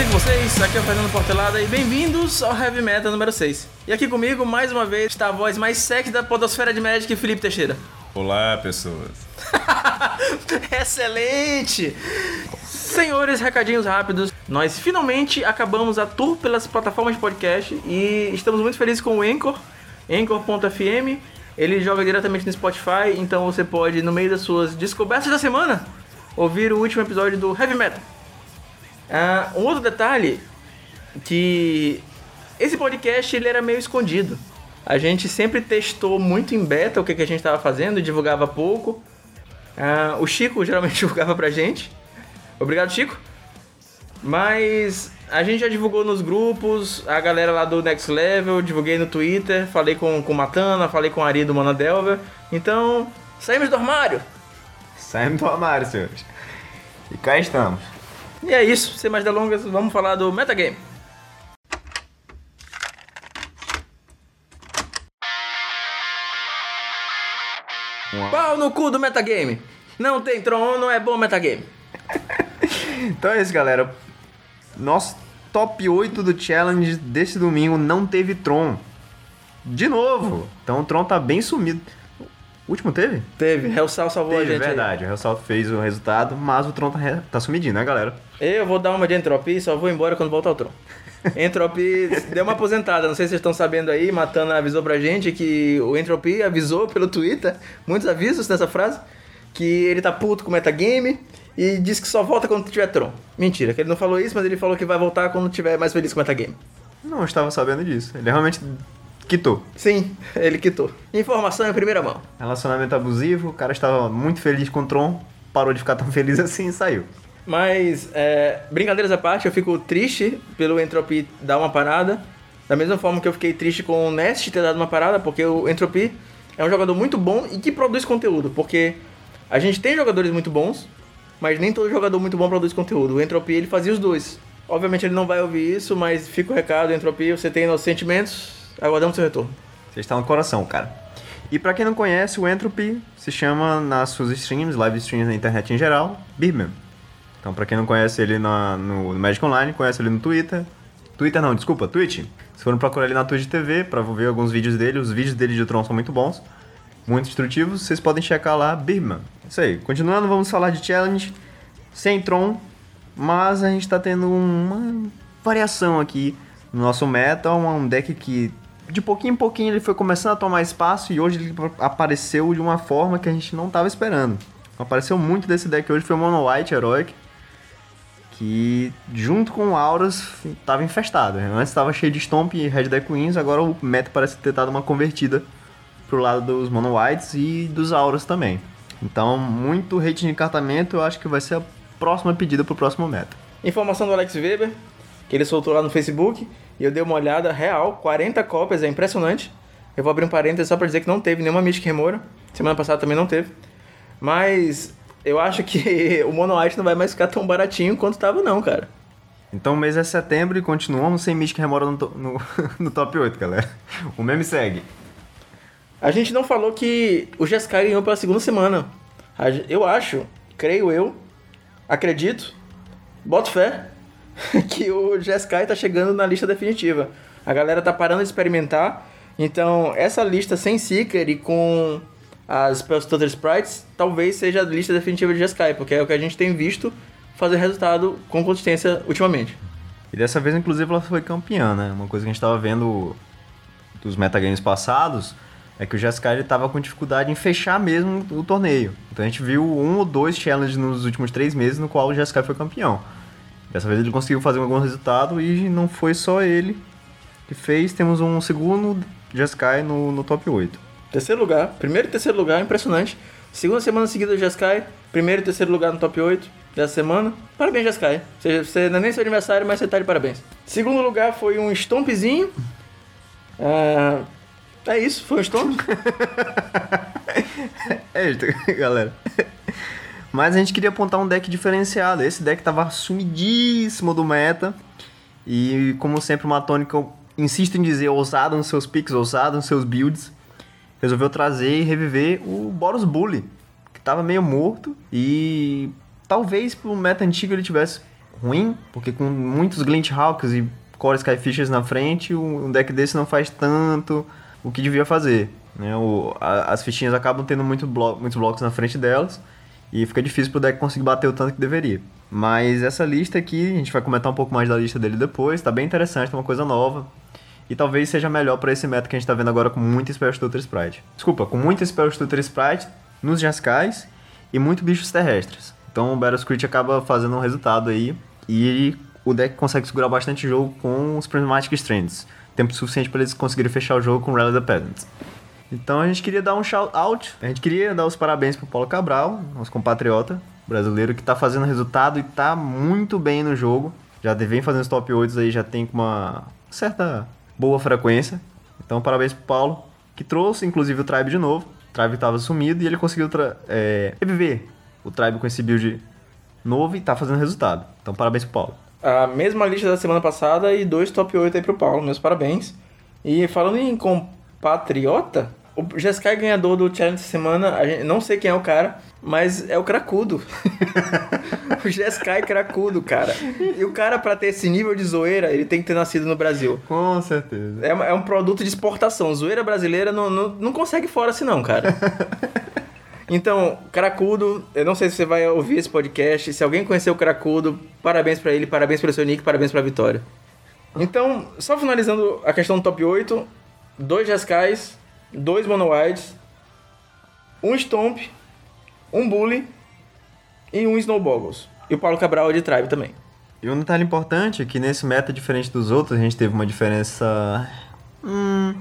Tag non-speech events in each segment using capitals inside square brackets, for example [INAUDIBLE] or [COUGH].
bem com vocês? Aqui é o Fernando Portelada e bem-vindos ao Heavy Metal número 6. E aqui comigo, mais uma vez, está a voz mais sexy da podosfera de Magic, Felipe Teixeira. Olá, pessoas. [LAUGHS] Excelente! Senhores, recadinhos rápidos. Nós finalmente acabamos a tour pelas plataformas de podcast e estamos muito felizes com o Anchor, Anchor.fm. Ele joga diretamente no Spotify, então você pode, no meio das suas descobertas da semana, ouvir o último episódio do Heavy Metal. Ah, um outro detalhe que esse podcast ele era meio escondido. A gente sempre testou muito em beta o que, que a gente estava fazendo, divulgava pouco. Ah, o Chico [LAUGHS] geralmente divulgava pra gente. Obrigado, Chico. Mas a gente já divulgou nos grupos, a galera lá do Next Level, divulguei no Twitter, falei com, com Matana, falei com a Ari do Mana Delver. Então, saímos do armário. Saímos do armário, senhores. E cá estamos. E é isso, sem mais delongas, vamos falar do metagame. Pau no cu do metagame. Não tem Tron, não é bom metagame. [LAUGHS] Então é isso, galera. Nosso top 8 do challenge desse domingo não teve Tron. De novo. Então o Tron tá bem sumido. O último teve? Teve, Hellsal salvou teve, a gente. aí. verdade. O Ressalto fez o resultado, mas o Tron tá, re- tá sumidinho, né, galera? Eu vou dar uma de entropia e só vou embora quando voltar o Tron. [LAUGHS] Entropia deu uma aposentada, não sei se vocês estão sabendo aí, Matana avisou pra gente que o Entropia avisou pelo Twitter, muitos avisos nessa frase, que ele tá puto com o metagame e disse que só volta quando tiver Tron. Mentira, que ele não falou isso, mas ele falou que vai voltar quando tiver mais feliz com o metagame. Não estava sabendo disso. Ele realmente quitou. Sim, [LAUGHS] ele quitou. Informação em primeira mão. Relacionamento abusivo, o cara estava muito feliz com o Tron, parou de ficar tão feliz [LAUGHS] assim e saiu. Mas, é, brincadeiras à parte, eu fico triste pelo Entropy dar uma parada. Da mesma forma que eu fiquei triste com o Nest ter dado uma parada, porque o Entropy é um jogador muito bom e que produz conteúdo. Porque a gente tem jogadores muito bons, mas nem todo jogador muito bom produz conteúdo. O Entropy ele fazia os dois. Obviamente ele não vai ouvir isso, mas fica o recado, Entropy, você tem nossos sentimentos, aguardamos seu retorno. Você está no coração, cara. E pra quem não conhece, o Entropy se chama nas suas streams, live streams na internet em geral, Birman. Então, pra quem não conhece ele na- no, no Magic Online, conhece ele no Twitter. Twitter não, desculpa, Twitch. Se forem procurar ele na Twitch TV pra ver alguns vídeos dele, os vídeos dele de Tron são muito bons, muito instrutivos, vocês podem checar lá, Birman. Isso aí. Continuando, vamos falar de challenge sem Tron, mas a gente tá tendo uma variação aqui no nosso meta, um deck que de pouquinho em pouquinho ele foi começando a tomar espaço e hoje ele apareceu de uma forma que a gente não tava esperando. Apareceu muito desse deck hoje foi o Mono White Heroic, que junto com o Auras tava infestado. Antes tava cheio de Stomp e Red Deck Queens, agora o meta parece ter dado uma convertida pro lado dos Mono Whites e dos Auras também. Então, muito hate de encartamento, eu acho que vai ser a próxima pedida pro próximo meta. Informação do Alex Weber, que ele soltou lá no Facebook, e eu dei uma olhada, real, 40 cópias, é impressionante. Eu vou abrir um parênteses só pra dizer que não teve nenhuma Mystic Remora, semana passada também não teve. Mas eu acho que [LAUGHS] o Mono White não vai mais ficar tão baratinho quanto tava não, cara. Então o mês é setembro e continuamos sem Mystic Remora no, no, [LAUGHS] no top 8, galera. O meme segue. A gente não falou que o Jeskai ganhou pela segunda semana. Eu acho, creio eu, acredito, boto fé, [LAUGHS] que o Jeskai tá chegando na lista definitiva. A galera tá parando de experimentar, então essa lista sem Seeker e com as Spellstutter Sprites talvez seja a lista definitiva de Jeskai, porque é o que a gente tem visto fazer resultado com consistência ultimamente. E dessa vez, inclusive, ela foi campeã, né? Uma coisa que a gente tava vendo dos metagames passados é que o Jeskai ele tava com dificuldade em fechar mesmo o torneio. Então a gente viu um ou dois challenges nos últimos três meses no qual o Jeskai foi campeão. Dessa vez ele conseguiu fazer algum resultado e não foi só ele que fez. Temos um segundo Jeskai no, no top 8. Terceiro lugar, primeiro e terceiro lugar, impressionante. Segunda semana seguida Jeskai, primeiro e terceiro lugar no top 8 dessa semana. Parabéns, Jeskai. Você, você não é nem seu aniversário, mas você tá de parabéns. Segundo lugar foi um Stompzinho. Ah, é isso, foi um Stomp. [LAUGHS] É isso, galera. Mas a gente queria apontar um deck diferenciado. Esse deck tava sumidíssimo do meta. E como sempre, o Matônica insiste em dizer ousado nos seus picks, ousado nos seus builds. Resolveu trazer e reviver o Boros Bully, que tava meio morto. E talvez pro meta antigo ele tivesse ruim, porque com muitos Glint Hawks e Core Skyfishers na frente, um deck desse não faz tanto o que devia fazer. Né? O, a, as fichinhas acabam tendo muito blo muitos blocos na frente delas e fica difícil pro deck conseguir bater o tanto que deveria. Mas essa lista aqui, a gente vai comentar um pouco mais da lista dele depois, tá bem interessante, é uma coisa nova. E talvez seja melhor para esse meta que a gente tá vendo agora com muito Spell Stutter Sprite. Desculpa, com muito Spell Stutter Sprite nos Jascais e muito bichos terrestres. Então o Battle Screech acaba fazendo um resultado aí e o deck consegue segurar bastante jogo com os Prismatic Strands. Tempo suficiente para eles conseguirem fechar o jogo com Rally the Peasants. Então a gente queria dar um shout out, a gente queria dar os parabéns pro Paulo Cabral, nosso compatriota brasileiro, que tá fazendo resultado e tá muito bem no jogo. Já vem fazendo os top 8 aí, já tem com uma certa boa frequência. Então parabéns pro Paulo, que trouxe inclusive o Tribe de novo. O Tribe tava sumido e ele conseguiu é, reviver o Tribe com esse build novo e tá fazendo resultado. Então parabéns pro Paulo. A mesma lista da semana passada e dois top 8 aí pro Paulo, meus parabéns. E falando em compatriota, o Jeskai ganhador do challenge essa semana, gente, não sei quem é o cara, mas é o Cracudo. [LAUGHS] o Jeskai Cracudo, cara. E o cara, pra ter esse nível de zoeira, ele tem que ter nascido no Brasil. Com certeza. É, é um produto de exportação. Zoeira brasileira não, não, não consegue fora assim, não, cara. [LAUGHS] Então, Cracudo, eu não sei se você vai ouvir esse podcast. Se alguém conheceu o Cracudo, parabéns para ele, parabéns pelo seu nick, parabéns pra vitória. Então, só finalizando a questão do top 8, dois Jeskais, dois Mono Whites, um Stomp, um Bully e um Snowboggles. E o Paulo Cabral é de Tribe também. E um detalhe importante é que nesse meta, diferente dos outros, a gente teve uma diferença. Hum.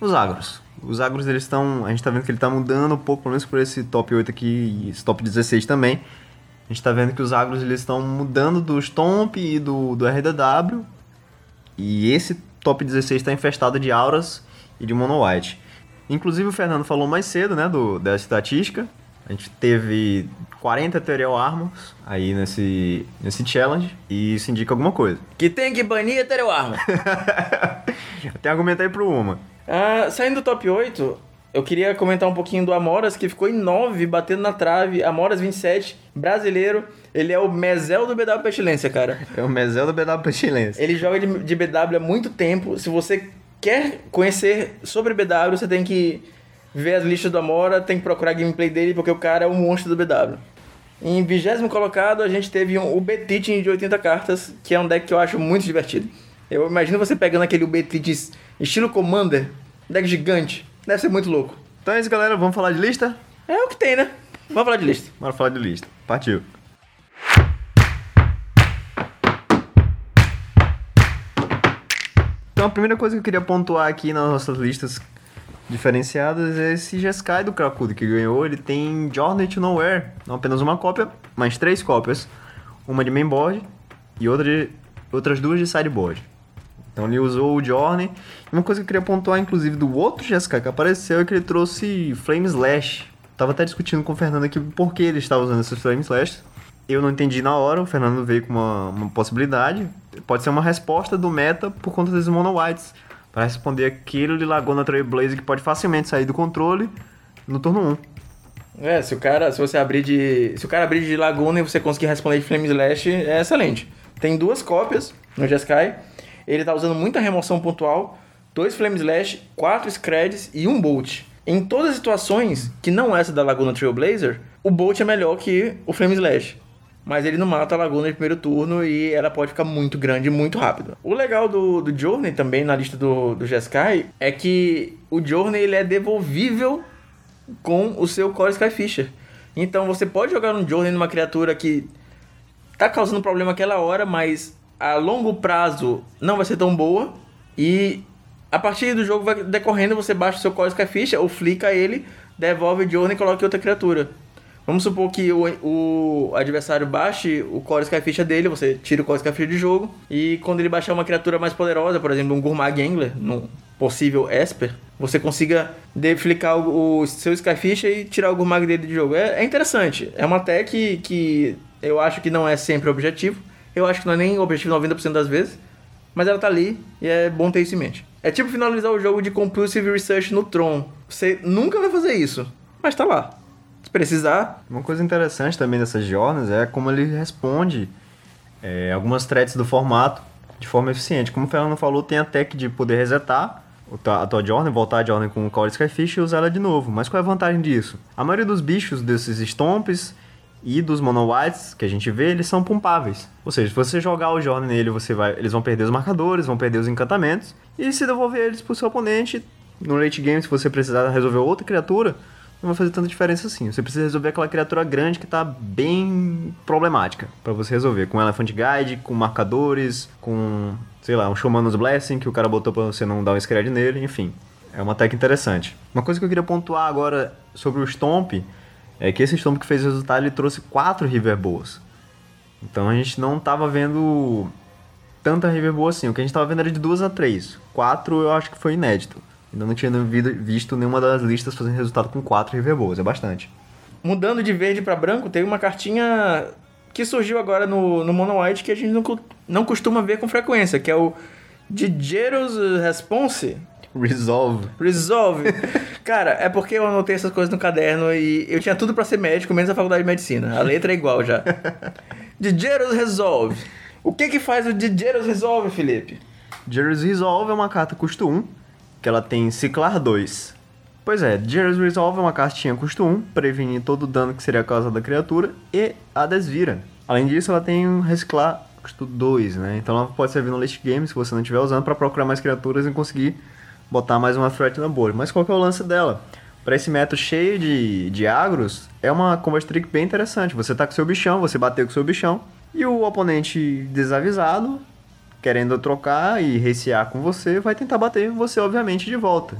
Os agros. Os agros eles estão. A gente tá vendo que ele tá mudando um pouco, pelo menos por esse top 8 aqui e esse top 16 também. A gente tá vendo que os agros eles estão mudando do Stomp e do, do RDW. E esse top 16 está infestado de auras e de mono white. Inclusive o Fernando falou mais cedo, né, do, dessa estatística. A gente teve 40 Ethereal Armors aí nesse, nesse challenge e isso indica alguma coisa. Que tem que banir Ethereal Armor. [LAUGHS] Até argumentei pro uma. Ah, saindo do top 8, eu queria comentar um pouquinho do Amoras, que ficou em 9, batendo na trave. Amoras 27, brasileiro. Ele é o Mezel do BW Pestilência, cara. É o Mezel do BW Pestilência. Ele joga de, de BW há muito tempo. Se você quer conhecer sobre BW, você tem que ver as listas do Amora, tem que procurar gameplay dele, porque o cara é um monstro do BW. Em vigésimo colocado, a gente teve um, o Betit de 80 cartas, que é um deck que eu acho muito divertido. Eu imagino você pegando aquele Betit estilo Commander, deck gigante. Deve ser muito louco. Então é isso, galera. Vamos falar de lista? É o que tem, né? Vamos falar de lista. Bora falar de lista. Partiu. Então a primeira coisa que eu queria pontuar aqui nas nossas listas diferenciadas é esse Jeskai do Krakudo que ganhou. Ele tem Journey to Nowhere, não apenas uma cópia, mas três cópias. Uma de mainboard e outra de, outras duas de sideboard. Então ele usou o Journey. Uma coisa que eu queria pontuar, inclusive, do outro Jeskai que apareceu é que ele trouxe Flame Slash. Tava até discutindo com o Fernando aqui por que ele estava usando esses Flame Slash. Eu não entendi na hora, o Fernando veio com uma, uma possibilidade. Pode ser uma resposta do meta por conta desses mono whites. Para responder aquele Laguna Trailblazer que pode facilmente sair do controle no turno 1. É, se o cara, se você abrir de, se o cara abrir de Laguna e você conseguir responder de Flame Slash, é excelente. Tem duas cópias no Jeskai. Ele tá usando muita remoção pontual, dois Flame Slash, quatro Screds e um Bolt. Em todas as situações que não essa da Laguna Trailblazer, o Bolt é melhor que o Flame Slash mas ele não mata a Laguna no primeiro turno e ela pode ficar muito grande muito rápido. O legal do, do Journey também na lista do, do Jeskai é que o Journey ele é devolvível com o seu Core Skyfisher. Então você pode jogar um Journey numa criatura que tá causando problema aquela hora, mas a longo prazo não vai ser tão boa e a partir do jogo vai decorrendo, você baixa o seu Core Skyfisher ou flica ele, devolve o Journey e coloca outra criatura. Vamos supor que o, o adversário baixe o Core Skyfish dele, você tira o Core Skyfish de jogo, e quando ele baixar uma criatura mais poderosa, por exemplo, um Gourmag Angler, num possível Esper, você consiga deflicar o, o seu Skyfish e tirar o Gourmag dele de jogo. É, é interessante. É uma tech que eu acho que não é sempre objetivo. Eu acho que não é nem objetivo 90% das vezes. Mas ela tá ali e é bom ter isso em mente. É tipo finalizar o jogo de Compulsive Research no Tron. Você nunca vai fazer isso, mas tá lá precisar. Uma coisa interessante também dessas jornadas é como ele responde é, algumas threads do formato de forma eficiente. Como o Fernando falou, tem a tech de poder resetar a tua Jordan, voltar a Jordan com o Core Skyfish e usar ela de novo. Mas qual é a vantagem disso? A maioria dos bichos desses stomps e dos mono whites que a gente vê, eles são pumpáveis. Ou seja, se você jogar o Jordan nele, você vai, eles vão perder os marcadores, vão perder os encantamentos e se devolver eles pro seu oponente no late game, se você precisar resolver outra criatura, não vai fazer tanta diferença assim. Você precisa resolver aquela criatura grande que está bem problemática para você resolver. Com Elephant Guide, com marcadores, com, sei lá, um Showman's Blessing que o cara botou para você não dar um scred nele, enfim. É uma tech interessante. Uma coisa que eu queria pontuar agora sobre o Stomp é que esse Stomp que fez o resultado, ele trouxe quatro River boas. Então a gente não estava vendo tanta River boa assim. O que a gente estava vendo era de duas a três. Quatro eu acho que foi inédito. Ainda não tinha visto nenhuma das listas fazendo resultado com quatro River boas. É bastante. Mudando de verde para branco, teve uma cartinha que surgiu agora no, no Mono White que a gente não, não costuma ver com frequência, que é o Digeros Response. Resolve. Resolve. [LAUGHS] Cara, é porque eu anotei essas coisas no caderno e eu tinha tudo para ser médico, menos a faculdade de medicina. A letra é igual já. [LAUGHS] Digeros Resolve. O que que faz o Digeros Resolve, Felipe? Digeros Resolve é uma carta custo 1, que ela tem Ciclar 2. Pois é, Digeros Resolve é uma cartinha custo 1, previne todo o dano que seria causado da criatura e a desvira. Além disso, ela tem um Reciclar custo 2, né? Então ela pode servir no late game, se você não estiver usando, para procurar mais criaturas e conseguir botar mais uma threat na board. Mas qual que é o lance dela? Para esse método cheio de, de agros, é uma combat trick bem interessante. Você tá com seu bichão, você bateu com seu bichão, e o oponente desavisado, querendo trocar e recear com você, vai tentar bater você, obviamente, de volta.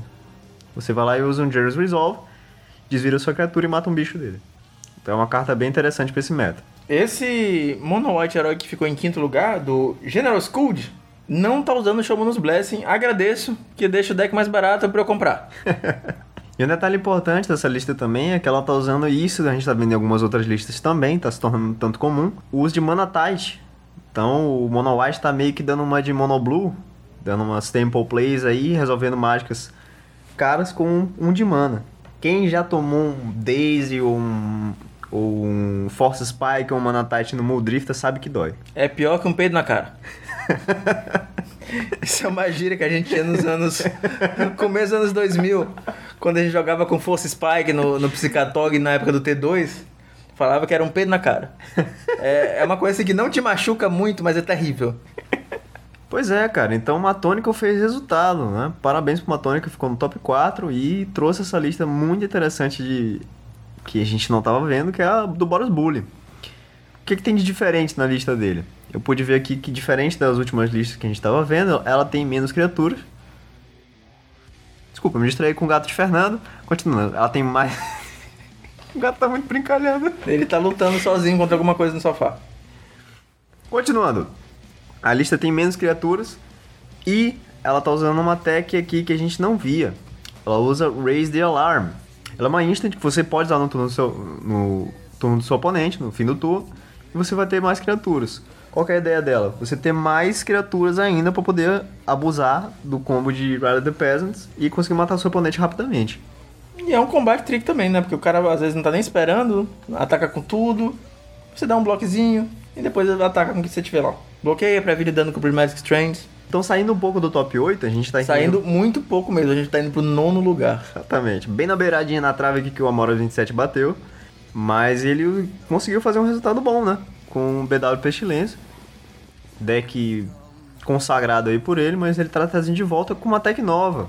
Você vai lá e usa um Jerry's Resolve, desvira sua criatura e mata um bicho dele. Então é uma carta bem interessante para esse meta. Esse Mono White herói que ficou em quinto lugar, do General Scold, não tá usando o Showman's Blessing. Agradeço, que deixa o deck mais barato para eu comprar. [LAUGHS] e um detalhe importante dessa lista também é que ela tá usando isso, a gente tá vendo em algumas outras listas também, tá se tornando tanto comum, o uso de Mana Tide. Então o Mono White tá meio que dando uma de Mono Blue, dando umas temple plays aí, resolvendo mágicas caras com um de mana. Quem já tomou um Daisy ou um, ou um Force Spike ou um Mana Tide no Muldrifter sabe que dói. É pior que um peido na cara. [LAUGHS] Isso é uma gíria que a gente tinha nos anos. No começo dos anos 2000, quando a gente jogava com Force Spike no, no na época do T2. Falava que era um peido na cara. É, é uma coisa assim que não te machuca muito, mas é terrível. Pois é, cara. Então o Matônico fez resultado, né? Parabéns pro Matônico, ficou no top 4 e trouxe essa lista muito interessante de que a gente não tava vendo, que é a do Boros Bully. O que, que tem de diferente na lista dele? Eu pude ver aqui que, diferente das últimas listas que a gente estava vendo, ela tem menos criaturas. Desculpa, me distraí com o gato de Fernando. Continuando, ela tem mais. [LAUGHS] o gato tá muito brincalhando. Ele tá lutando sozinho contra alguma coisa no sofá. Continuando, a lista tem menos criaturas e ela tá usando uma tech aqui que a gente não via. Ela usa Raise the Alarm. Ela é uma instant que você pode usar no turno do seu, no turno do seu oponente, no fim do turno, e você vai ter mais criaturas. Qual é a ideia dela? Você ter mais criaturas ainda para poder abusar do combo de Rider the Peasants e conseguir matar seu oponente rapidamente. E é um combate trick também, né? Porque o cara às vezes não tá nem esperando, ataca com tudo, você dá um bloquezinho e depois ele ataca com o que você tiver lá. Bloqueia, previne dano com o Prismatic Strands. Então, saindo um pouco do top 8, a gente tá Saindo muito pouco mesmo, a gente tá indo pro nono lugar. Exatamente. Bem na beiradinha na trave aqui que o Amora 27 bateu. Mas ele conseguiu fazer um resultado bom, né? Com o BW Pestilência deck consagrado aí por ele, mas ele tá trazendo de volta com uma tech nova.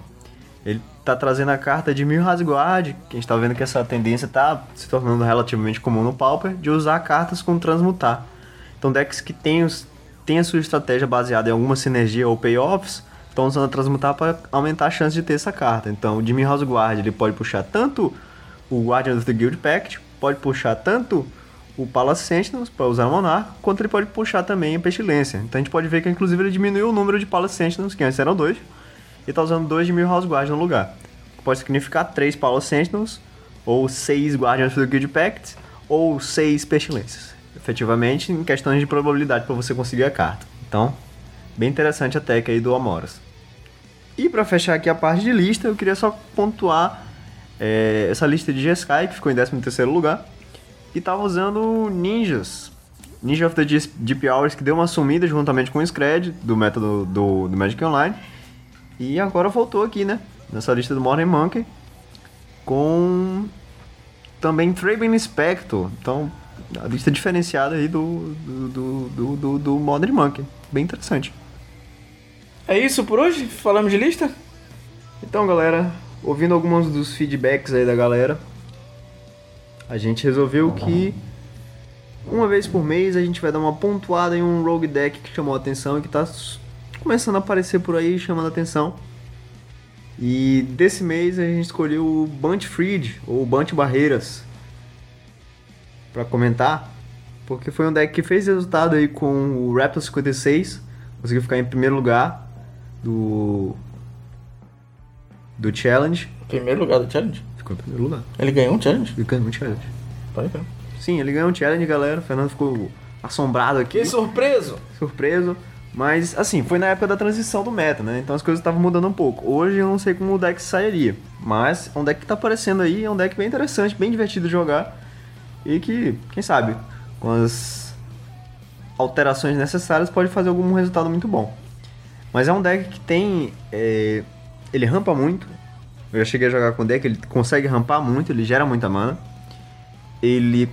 Ele tá trazendo a carta de Mil Rasguard, que a gente tá vendo que essa tendência tá se tornando relativamente comum no Pauper, de usar cartas com transmutar. Então decks que tem, os, tem a sua estratégia baseada em alguma sinergia ou payoffs, estão usando a transmutar para aumentar a chance de ter essa carta. Então o Jimmy Guard ele pode puxar tanto o Guardian of the Guild Pact, pode puxar tanto o Palace Sentinels para usar o Monarca, quanto ele pode puxar também a Pestilência. Então a gente pode ver que inclusive ele diminuiu o número de Palace Sentinels, que antes eram dois, e está usando dois de Mil House Guard no lugar. Pode significar três Palace Sentinels, ou seis Guardians do Guild Pact, ou seis Pestilências. Efetivamente, em questões de probabilidade para você conseguir a carta. Então, bem interessante a tech aí do Amoras. E para fechar aqui a parte de lista, eu queria só pontuar é, essa lista de G-Sky, que ficou em 13º lugar e tava usando ninjas. Ninja of the Deep Hours, que deu uma sumida juntamente com o Scred, do método do, do Magic Online. E agora voltou aqui, né? Nessa lista do Modern Monkey. Com também Traben Inspector. Então, a lista diferenciada aí do, do, do, do, do Modern Monkey. Bem interessante. É isso por hoje? Falamos de lista? Então, galera, ouvindo alguns dos feedbacks aí da galera, a gente resolveu que uma vez por mês a gente vai dar uma pontuada em um rogue deck que chamou a atenção e que está começando a aparecer por aí chamando a atenção. E desse mês a gente escolheu o Bunch Freed ou Bunch Barreiras para comentar, porque foi um deck que fez resultado aí com o Raptor 56, conseguiu ficar em primeiro lugar do do challenge. Primeiro lugar do challenge? Ficou em primeiro lugar. Ele ganhou um challenge? Ele ganhou um challenge. Ver. Sim, ele ganhou um challenge, galera. O Fernando ficou assombrado aqui. Que surpreso! Surpreso. Mas, assim, foi na época da transição do meta, né? Então as coisas estavam mudando um pouco. Hoje eu não sei como o deck sairia. Mas é um deck que tá aparecendo aí, é um deck bem interessante, bem divertido de jogar. E que, quem sabe, com as alterações necessárias, pode fazer algum resultado muito bom. Mas é um deck que tem. É, ele rampa muito. Eu já cheguei a jogar com o deck, ele consegue rampar muito, ele gera muita mana. Ele,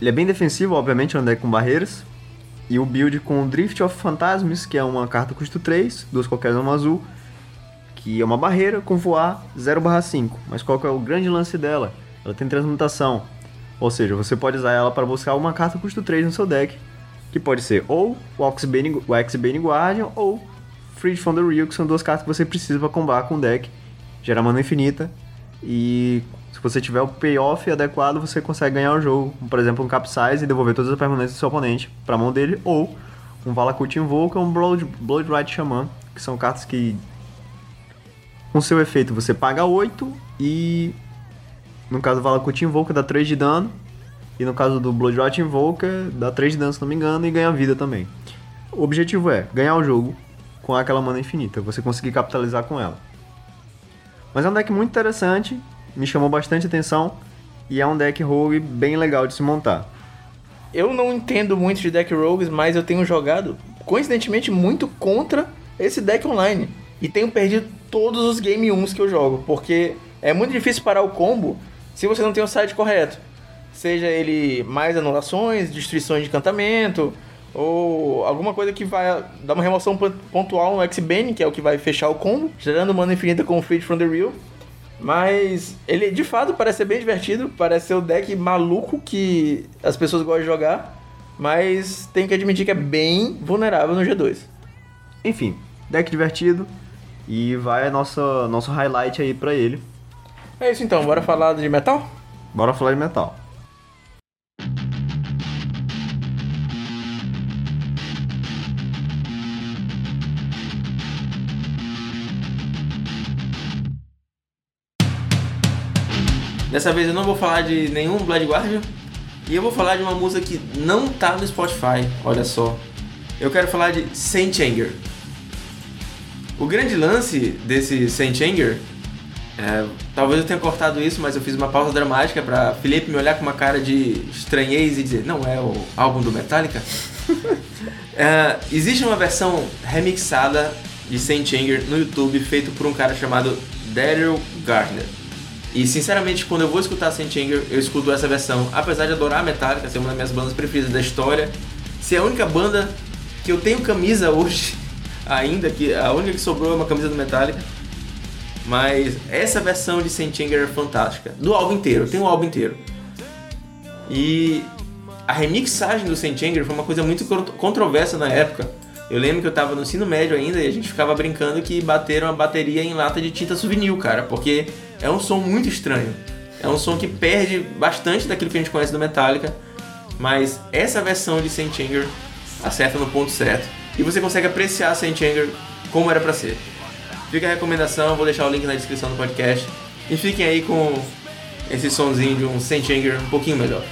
ele é bem defensivo, obviamente, é um deck com barreiras. E o build com Drift of Phantasms, que é uma carta custo 3, duas qualquer uma azul, que é uma barreira com voar 0/5. Mas qual que é o grande lance dela? Ela tem transmutação. Ou seja, você pode usar ela para buscar uma carta custo 3 no seu deck, que pode ser ou o X-Bane Guardian ou Freed from the Real, que são duas cartas que você precisa para combar com o deck. Gera mana infinita. E você tiver o payoff adequado, você consegue ganhar o jogo. Por exemplo, um Capsize e devolver todas as permanências do seu oponente para a mão dele. Ou um Valakut Invoker ou um Blood, Blood Right Shaman, que são cartas que com seu efeito você paga 8 e no caso do Valakut Invoker dá 3 de dano. E no caso do Blood Invoker dá 3 de dano se não me engano e ganha vida também. O objetivo é ganhar o jogo com aquela mana infinita, você conseguir capitalizar com ela. Mas é um deck muito interessante, me chamou bastante atenção e é um deck rogue bem legal de se montar. Eu não entendo muito de deck rogues, mas eu tenho jogado, coincidentemente, muito contra esse deck online. E tenho perdido todos os game 1 que eu jogo, porque é muito difícil parar o combo se você não tem o site correto. Seja ele mais anulações, destruições de encantamento, ou alguma coisa que vai dar uma remoção pontual no X-Bane, que é o que vai fechar o combo, gerando mana infinita com o Feed from the Real. Mas ele de fato parece ser bem divertido, parece ser o deck maluco que as pessoas gostam de jogar, mas tenho que admitir que é bem vulnerável no G2. Enfim, deck divertido e vai nosso, nosso highlight aí pra ele. É isso então, bora falar de metal? Bora falar de metal. Dessa vez eu não vou falar de nenhum Blood Guardian. E eu vou falar de uma música que não tá no Spotify, olha só. Eu quero falar de Saint Anger. O grande lance desse Saint Anger, é, talvez eu tenha cortado isso, mas eu fiz uma pausa dramática para Felipe me olhar com uma cara de estranhez e dizer: não é o álbum do Metallica? [LAUGHS] é, existe uma versão remixada de Saint Anger no YouTube feito por um cara chamado Daryl Gardner. E sinceramente, quando eu vou escutar Saint Anger, eu escuto essa versão. Apesar de adorar a Metallica, ser uma das minhas bandas preferidas da história, ser a única banda que eu tenho camisa hoje, [LAUGHS] ainda, que a única que sobrou é uma camisa do Metallica. Mas essa versão de Saint Anger é fantástica. Do álbum inteiro, tem o álbum inteiro. E a remixagem do Saint Anger foi uma coisa muito controversa na época. Eu lembro que eu tava no ensino médio ainda e a gente ficava brincando que bateram a bateria em lata de tinta souvenir, cara, porque é um som muito estranho. É um som que perde bastante daquilo que a gente conhece do Metallica, mas essa versão de Saint Anger acerta no ponto certo e você consegue apreciar Saint Anger como era para ser. Fica a recomendação, vou deixar o link na descrição do podcast e fiquem aí com esse sonzinho de um Saint Anger um pouquinho melhor.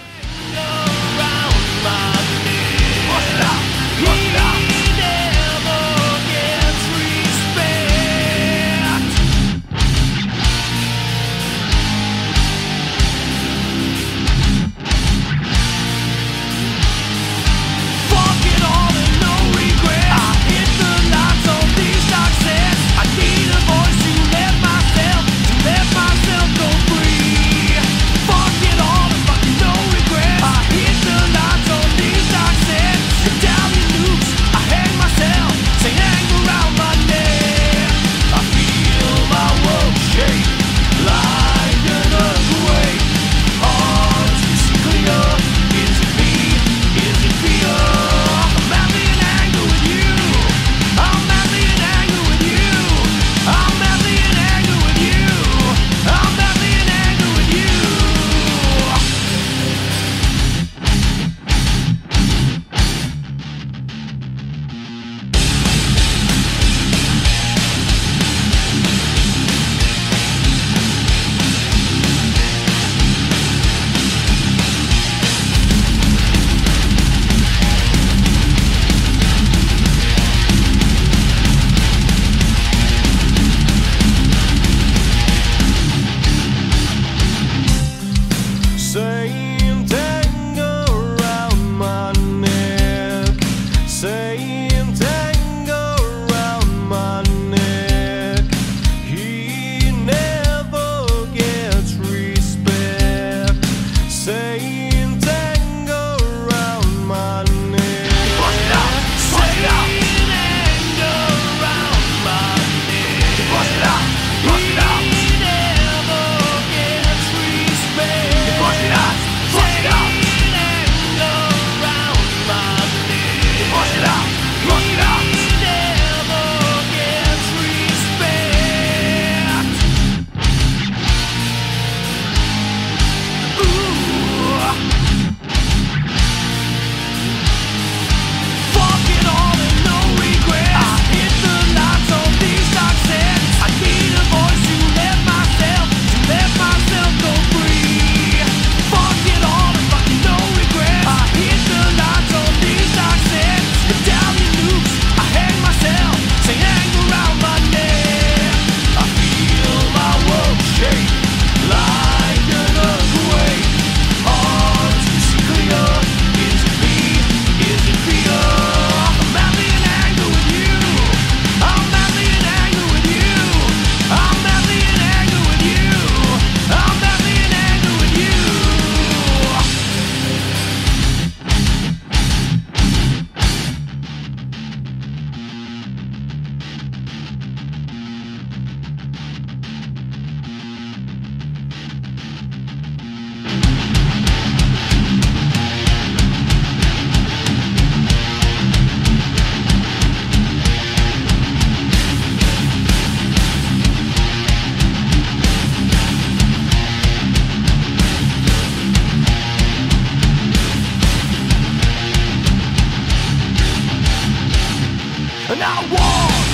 And I want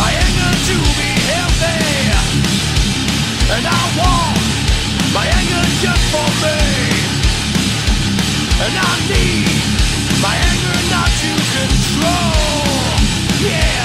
my anger to be healthy. And I want my anger just for me. And I need my anger not to control. Yeah.